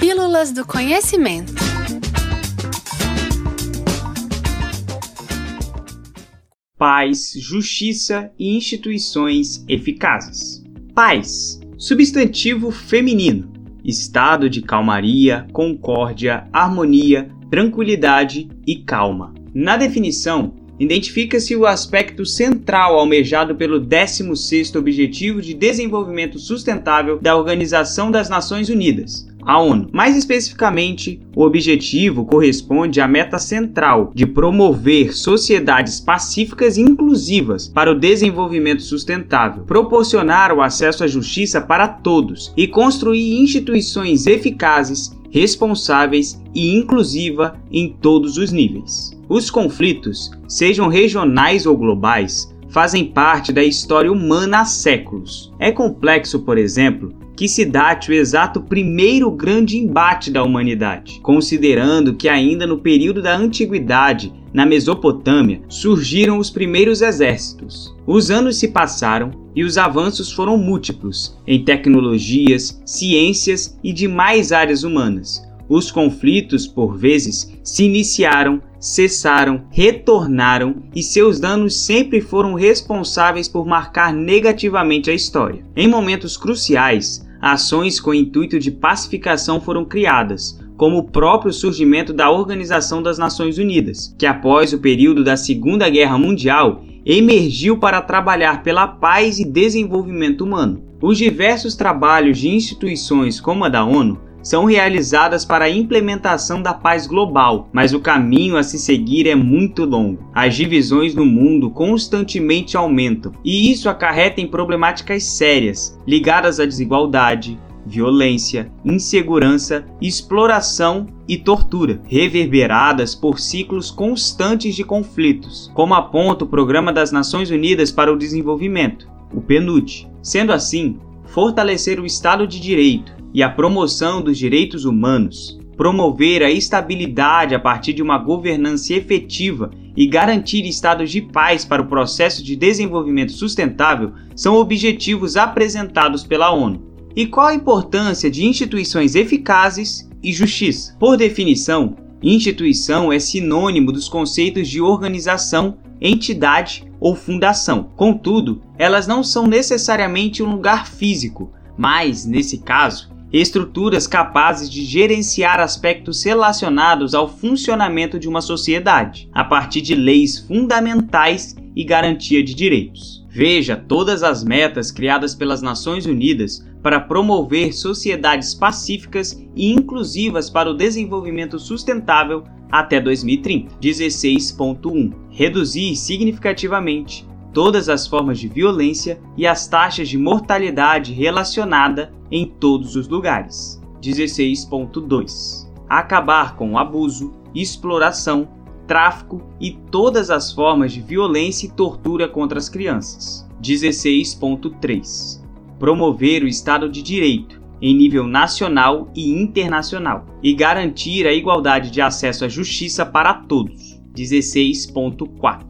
Pílulas do Conhecimento. Paz, justiça e instituições eficazes. Paz, substantivo feminino, estado de calmaria, concórdia, harmonia, tranquilidade e calma. Na definição, identifica-se o aspecto central almejado pelo 16º Objetivo de Desenvolvimento Sustentável da Organização das Nações Unidas, a ONU. Mais especificamente, o objetivo corresponde à meta central de promover sociedades pacíficas e inclusivas para o desenvolvimento sustentável, proporcionar o acesso à justiça para todos e construir instituições eficazes, responsáveis e inclusiva em todos os níveis. Os conflitos, sejam regionais ou globais, fazem parte da história humana há séculos. É complexo, por exemplo, que se date o exato primeiro grande embate da humanidade, considerando que ainda no período da antiguidade, na Mesopotâmia, surgiram os primeiros exércitos. Os anos se passaram e os avanços foram múltiplos em tecnologias, ciências e demais áreas humanas. Os conflitos, por vezes, se iniciaram, cessaram, retornaram e seus danos sempre foram responsáveis por marcar negativamente a história. Em momentos cruciais, ações com intuito de pacificação foram criadas, como o próprio surgimento da Organização das Nações Unidas, que após o período da Segunda Guerra Mundial emergiu para trabalhar pela paz e desenvolvimento humano. Os diversos trabalhos de instituições como a da ONU são realizadas para a implementação da paz global, mas o caminho a se seguir é muito longo. As divisões no mundo constantemente aumentam, e isso acarreta em problemáticas sérias ligadas à desigualdade, violência, insegurança, exploração e tortura, reverberadas por ciclos constantes de conflitos, como aponta o Programa das Nações Unidas para o Desenvolvimento, o PNUD. Sendo assim, fortalecer o Estado de Direito, e a promoção dos direitos humanos, promover a estabilidade a partir de uma governança efetiva e garantir estados de paz para o processo de desenvolvimento sustentável são objetivos apresentados pela ONU. E qual a importância de instituições eficazes e justiça? Por definição, instituição é sinônimo dos conceitos de organização, entidade ou fundação. Contudo, elas não são necessariamente um lugar físico, mas, nesse caso, estruturas capazes de gerenciar aspectos relacionados ao funcionamento de uma sociedade, a partir de leis fundamentais e garantia de direitos. Veja todas as metas criadas pelas Nações Unidas para promover sociedades pacíficas e inclusivas para o desenvolvimento sustentável até 2030. 16.1 Reduzir significativamente todas as formas de violência e as taxas de mortalidade relacionada em todos os lugares. 16.2 Acabar com o abuso, exploração, tráfico e todas as formas de violência e tortura contra as crianças. 16.3 Promover o Estado de Direito em nível nacional e internacional e garantir a igualdade de acesso à justiça para todos. 16.4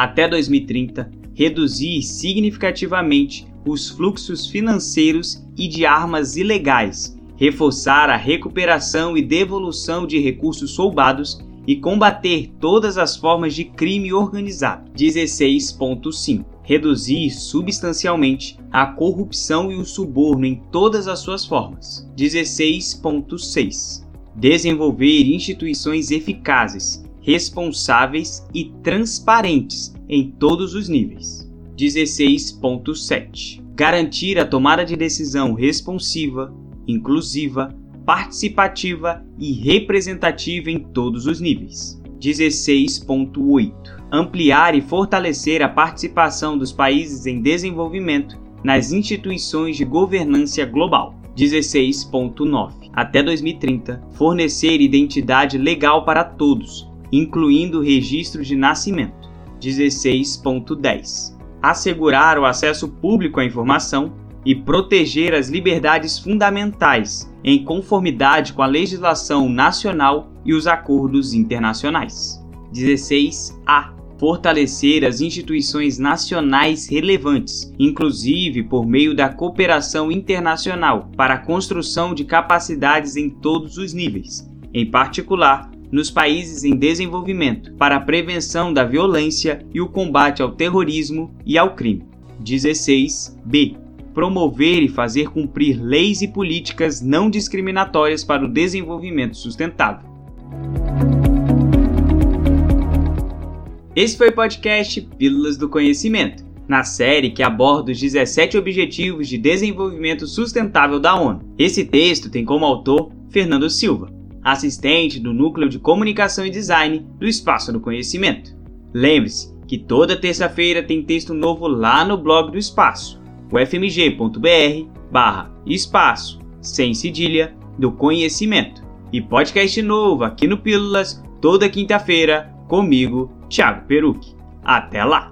até 2030, reduzir significativamente os fluxos financeiros e de armas ilegais, reforçar a recuperação e devolução de recursos roubados e combater todas as formas de crime organizado. 16.5 Reduzir substancialmente a corrupção e o suborno em todas as suas formas. 16.6 Desenvolver instituições eficazes responsáveis e transparentes em todos os níveis. 16.7 Garantir a tomada de decisão responsiva, inclusiva, participativa e representativa em todos os níveis. 16.8 Ampliar e fortalecer a participação dos países em desenvolvimento nas instituições de governança global. 16.9 Até 2030, fornecer identidade legal para todos, incluindo registro de nascimento. 16.10 Assegurar o acesso público à informação e proteger as liberdades fundamentais em conformidade com a legislação nacional e os acordos internacionais. 16A fortalecer as instituições nacionais relevantes, inclusive por meio da cooperação internacional para a construção de capacidades em todos os níveis, em particular nos países em desenvolvimento, para a prevenção da violência e o combate ao terrorismo e ao crime. 16b. Promover e fazer cumprir leis e políticas não discriminatórias para o desenvolvimento sustentável. Esse foi o podcast Pílulas do Conhecimento, na série que aborda os 17 Objetivos de Desenvolvimento Sustentável da ONU. Esse texto tem como autor Fernando Silva, assistente do Núcleo de Comunicação e Design do Espaço do Conhecimento. Lembre-se que toda terça-feira tem texto novo lá no blog do Espaço, ufmg.br barra espaço, sem cedilha, do conhecimento. E podcast novo aqui no Pílulas, toda quinta-feira, comigo, Thiago Peruque. Até lá!